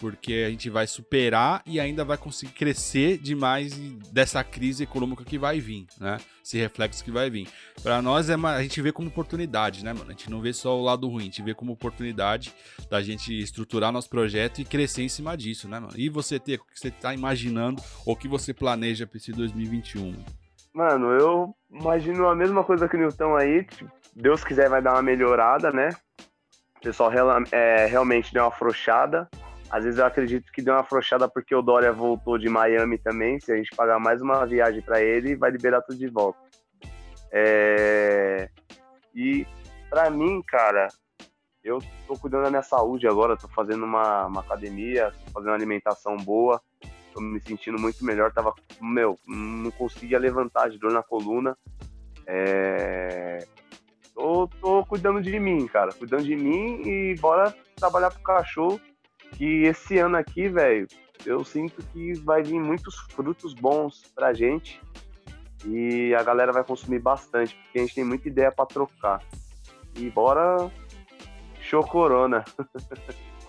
S2: porque a gente vai superar e ainda vai conseguir crescer demais dessa crise econômica que vai vir, né? Esse reflexo que vai vir. Para nós é uma, a gente vê como oportunidade, né, mano? A gente não vê só o lado ruim, a gente vê como oportunidade da gente estruturar nosso projeto e crescer em cima disso, né, mano? E você ter o que você tá imaginando ou o que você planeja para esse 2021?
S3: Mano, eu imagino a mesma coisa que o Newton aí, tipo, Deus quiser vai dar uma melhorada, né? O pessoal é, realmente deu uma afrouxada. Às vezes eu acredito que deu uma afrouxada porque o Dória voltou de Miami também. Se a gente pagar mais uma viagem para ele, vai liberar tudo de volta. É... E para mim, cara, eu tô cuidando da minha saúde agora. Tô fazendo uma, uma academia, tô fazendo uma alimentação boa. Tô me sentindo muito melhor. Tava, meu, não conseguia levantar de dor na coluna. É... Tô, tô cuidando de mim, cara. Cuidando de mim e bora trabalhar pro cachorro que esse ano aqui, velho, eu sinto que vai vir muitos frutos bons pra gente e a galera vai consumir bastante, porque a gente tem muita ideia para trocar. E bora show corona.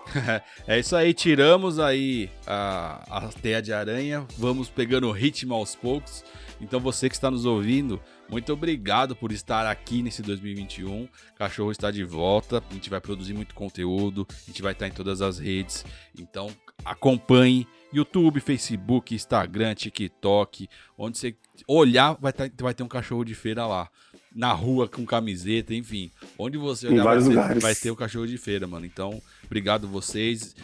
S3: [laughs]
S2: é isso aí, tiramos aí a, a teia de aranha, vamos pegando o ritmo aos poucos. Então você que está nos ouvindo, muito obrigado por estar aqui nesse 2021. Cachorro está de volta. A gente vai produzir muito conteúdo. A gente vai estar em todas as redes. Então acompanhe YouTube, Facebook, Instagram, TikTok. Onde você olhar, vai, ter, vai ter um cachorro de feira lá na rua com camiseta, enfim. Onde você olhar, vai ter, vai ter, o cachorro de feira, mano. Então, obrigado vocês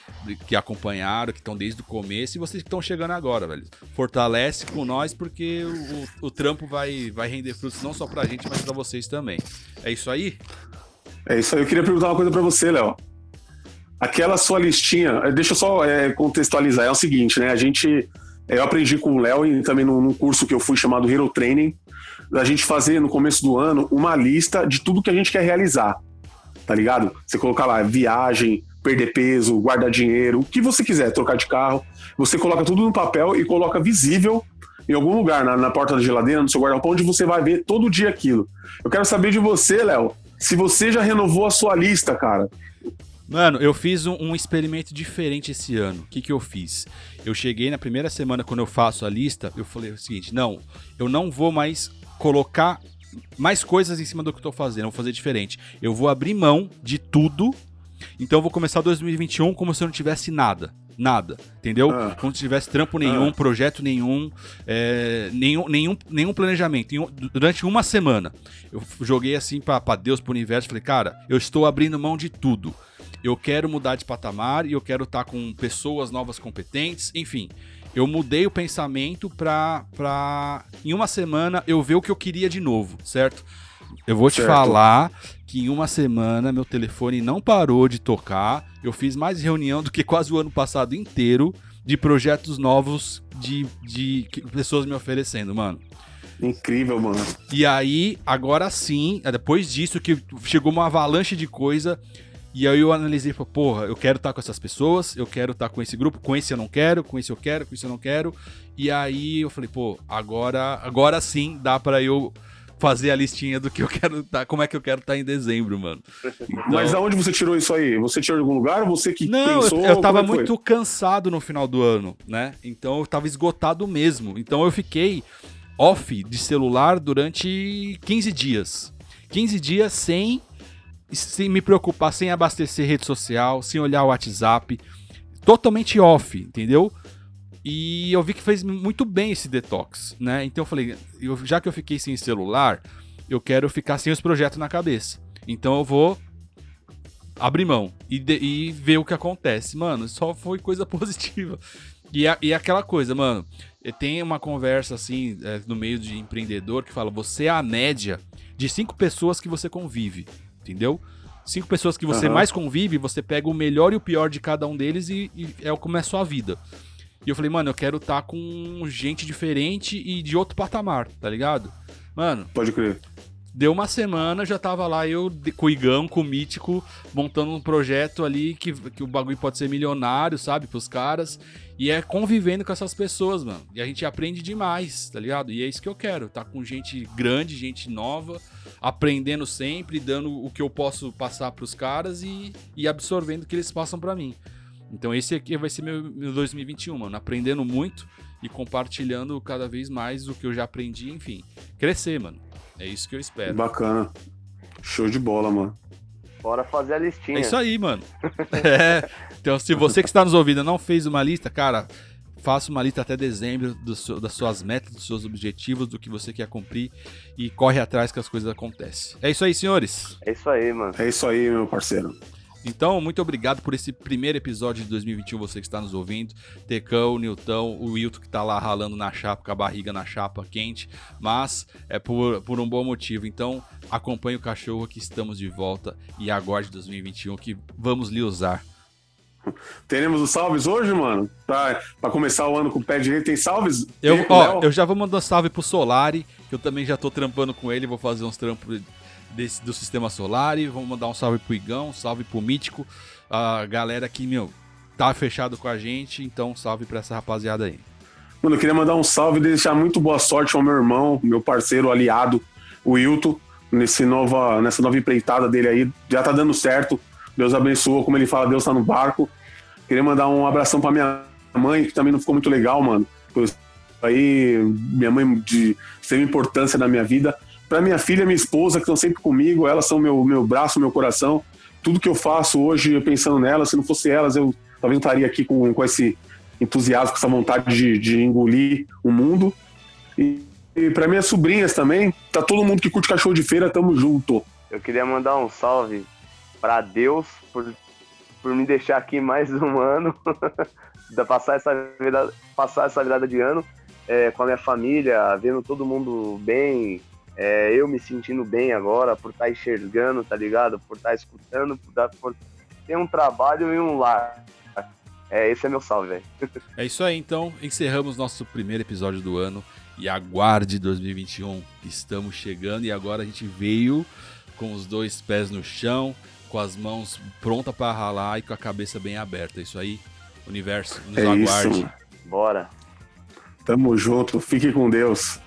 S2: que acompanharam, que estão desde o começo e vocês que estão chegando agora, velho. Fortalece com nós porque o, o, trampo vai, vai render frutos não só pra gente, mas pra vocês também. É isso aí?
S1: É isso aí. Eu queria perguntar uma coisa pra você, Léo. Aquela sua listinha, eh, deixa eu só é, contextualizar. É o seguinte, né? A gente. Eu aprendi com o Léo e também num curso que eu fui chamado Hero Training da gente fazer no começo do ano uma lista de tudo que a gente quer realizar. Tá ligado? Você colocar lá viagem, perder peso, guardar dinheiro, o que você quiser, trocar de carro. Você coloca tudo no papel e coloca visível em algum lugar, na, na porta da geladeira, no seu guarda-roupa, onde você vai ver todo dia aquilo. Eu quero saber de você, Léo, se você já renovou a sua lista, cara.
S2: Mano, eu fiz um, um, experimento diferente esse ano. O que, que eu fiz? Eu cheguei na primeira semana, quando eu faço a lista, eu falei o seguinte: não, eu não vou mais colocar mais coisas em cima do que eu tô fazendo, eu vou fazer diferente. Eu vou abrir mão de tudo. Então eu vou começar 2021 como se eu não tivesse nada. Nada, entendeu? Ah. Como se tivesse trampo nenhum, ah. projeto nenhum, é, nenhum, nenhum, nenhum planejamento. Durante uma semana, eu joguei assim para Deus, pro universo, falei, cara, eu estou abrindo mão de tudo. Eu quero mudar de patamar e eu quero estar tá com pessoas novas competentes, enfim eu mudei o pensamento pra, pra em uma semana eu ver o que eu queria de novo, certo? Eu vou te certo. falar que em uma semana meu telefone não parou de tocar. Eu fiz mais reunião do que quase o ano passado inteiro de projetos novos de, de pessoas me oferecendo, mano.
S1: Incrível, mano.
S2: E aí, agora sim, é depois disso que chegou uma avalanche de coisa. E aí eu analisei e falei, porra, eu quero estar com essas pessoas, eu quero estar com esse grupo, com esse eu não quero, com esse eu quero, com esse eu não quero. E aí eu falei, pô, agora, agora sim dá para eu fazer a listinha do que eu quero tá, como é que eu quero estar tá em dezembro, mano.
S1: Então... Mas aonde você tirou isso aí? Você tirou de algum lugar ou você que
S2: Não,
S1: pensou?
S2: Eu, eu tava é muito cansado no final do ano, né? Então eu tava esgotado mesmo. Então eu fiquei off de celular durante 15 dias. 15 dias sem sem me preocupar, sem abastecer rede social, sem olhar o WhatsApp, totalmente off, entendeu? E eu vi que fez muito bem esse detox, né? Então eu falei, eu, já que eu fiquei sem celular, eu quero ficar sem os projetos na cabeça. Então eu vou abrir mão e, de, e ver o que acontece. Mano, só foi coisa [laughs] positiva. E, a, e aquela coisa, mano, tem uma conversa assim, é, no meio de empreendedor, que fala: você é a média de cinco pessoas que você convive entendeu? Cinco pessoas que você uhum. mais convive, você pega o melhor e o pior de cada um deles e, e é como é a sua vida. E eu falei, mano, eu quero estar tá com gente diferente e de outro patamar, tá ligado? Mano.
S1: Pode crer.
S2: Deu uma semana, já tava lá eu com o Igão, com o Mítico, montando um projeto ali que, que o bagulho pode ser milionário, sabe, pros caras. E é convivendo com essas pessoas, mano. E a gente aprende demais, tá ligado? E é isso que eu quero, tá com gente grande, gente nova, aprendendo sempre, dando o que eu posso passar pros caras e, e absorvendo o que eles passam para mim. Então esse aqui vai ser meu, meu 2021, mano. Aprendendo muito e compartilhando cada vez mais o que eu já aprendi, enfim. Crescer, mano. É isso que eu espero.
S1: Bacana. Show de bola, mano.
S3: Bora fazer a listinha.
S2: É isso aí, mano. [laughs] é. Então, se você que está nos ouvindo não fez uma lista, cara, faça uma lista até dezembro do, das suas metas, dos seus objetivos, do que você quer cumprir e corre atrás que as coisas acontecem. É isso aí, senhores.
S3: É isso aí, mano.
S1: É isso aí, meu parceiro.
S2: Então, muito obrigado por esse primeiro episódio de 2021, você que está nos ouvindo. Tecão, Nilton, o Wilton que está lá ralando na chapa, com a barriga na chapa quente, mas é por, por um bom motivo. Então, acompanhe o cachorro que estamos de volta e aguarde 2021 que vamos lhe usar. [laughs]
S1: Teremos os salves hoje, mano? Pra, pra começar o ano com o pé direito, tem salves?
S2: Eu, ó, eu já vou mandar um salve pro Solari, que eu também já tô trampando com ele, vou fazer uns trampos desse, do Sistema Solar. E vamos mandar um salve pro Igão, um salve pro Mítico, a galera que, meu, tá fechado com a gente. Então, salve pra essa rapaziada aí.
S1: Mano, eu queria mandar um salve e deixar muito boa sorte ao meu irmão, meu parceiro aliado, o Wilton, nesse nova, nessa nova empreitada dele aí. Já tá dando certo. Deus abençoa, como ele fala, Deus tá no barco. Queria mandar um abração pra minha mãe, que também não ficou muito legal, mano. Aí, minha mãe de extrema importância na minha vida para minha filha, minha esposa, que estão sempre comigo, elas são meu, meu braço, meu coração. Tudo que eu faço hoje, pensando nelas, se não fosse elas, eu talvez não estaria aqui com, com esse entusiasmo, com essa vontade de, de engolir o mundo. E, e para minhas sobrinhas também, tá todo mundo que curte cachorro de feira, tamo junto.
S3: Eu queria mandar um salve para Deus por, por me deixar aqui mais um [laughs] ano, passar essa vida, passar essa virada de ano é, com a minha família, vendo todo mundo bem, é, eu me sentindo bem agora por estar tá enxergando, tá ligado? Por estar tá escutando, por, por ter um trabalho e um lar. É, esse é meu salve, velho. [laughs]
S2: É isso aí, então. Encerramos nosso primeiro episódio do ano. E aguarde 2021. Estamos chegando e agora a gente veio com os dois pés no chão, com as mãos prontas para ralar e com a cabeça bem aberta. É isso aí, universo, nos é aguarde. Isso.
S3: Bora.
S1: Tamo junto. Fique com Deus.